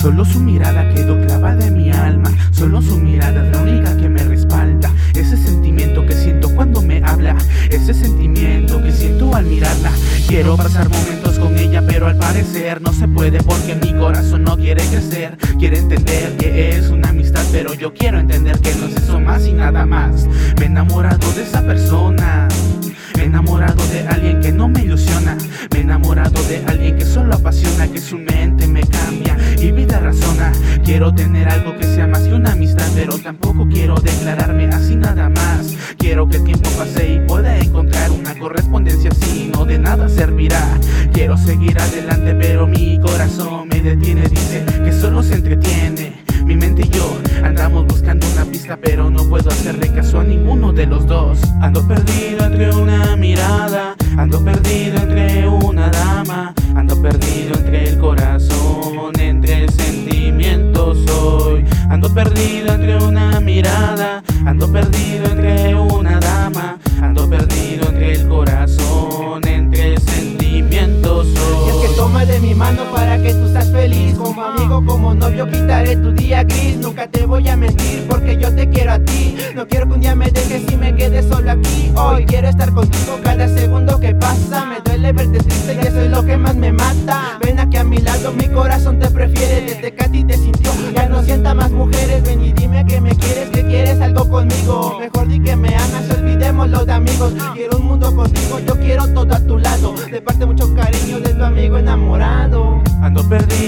Solo su mirada quedó clavada en mi alma. Solo su mirada es la única que me respalda. Ese sentimiento que siento cuando me habla. Ese sentimiento que siento al mirarla. Quiero pasar momentos con ella, pero al parecer no se puede porque mi corazón no quiere crecer. Quiere entender que es una amistad, pero yo quiero entender que no es eso más y nada más. Me he enamorado de esa persona. Me he enamorado de alguien que no me ilusiona. Me he enamorado de alguien que solo apasiona, que su mente me Quiero tener algo que sea más que una amistad, pero tampoco quiero declararme así nada más. Quiero que el tiempo pase y pueda encontrar una correspondencia así, no de nada servirá. Quiero seguir adelante, pero mi corazón me detiene, dice que solo se entretiene. Mi mente y yo andamos buscando una pista, pero no puedo hacerle caso a ninguno de los dos. Ando perdido entre una mirada, ando perdido entre una dama, ando perdido entre mirada, ando perdido entre una dama, ando perdido entre el corazón, entre sentimientos. Y es que toma de mi mano para que tú seas feliz. Como amigo, como novio quitaré tu día gris. Nunca te voy a mentir porque yo te quiero a ti. No quiero que un día me dejes y me quedes solo aquí. Hoy quiero estar contigo me amas, olvidémoslo de amigos. Quiero un mundo contigo, yo quiero todo a tu lado. De parte mucho cariño de tu amigo enamorado. Ando perdido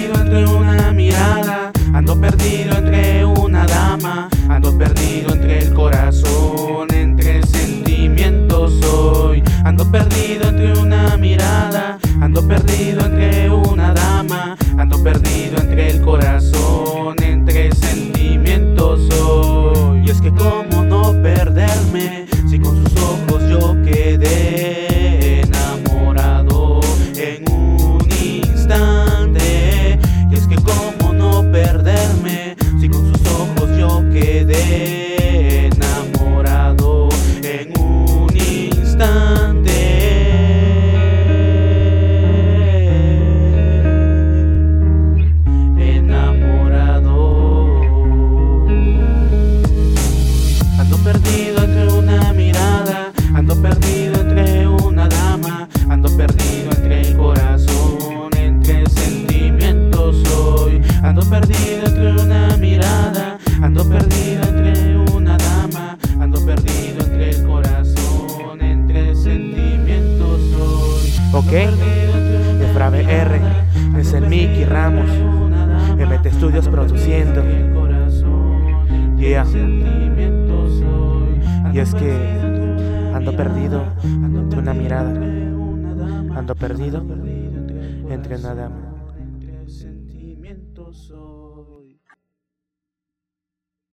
perdido entre una dama, ando perdido entre el corazón, entre sentimientos hoy. Ando perdido entre una mirada, ando perdido entre una dama, ando perdido entre el corazón, entre sentimientos hoy. Ok, Efrabe R, es el Mickey Ramos, MT Studios produciendo. Yeah. Y es que ando perdido entre una mirada, ando perdido entre una dama.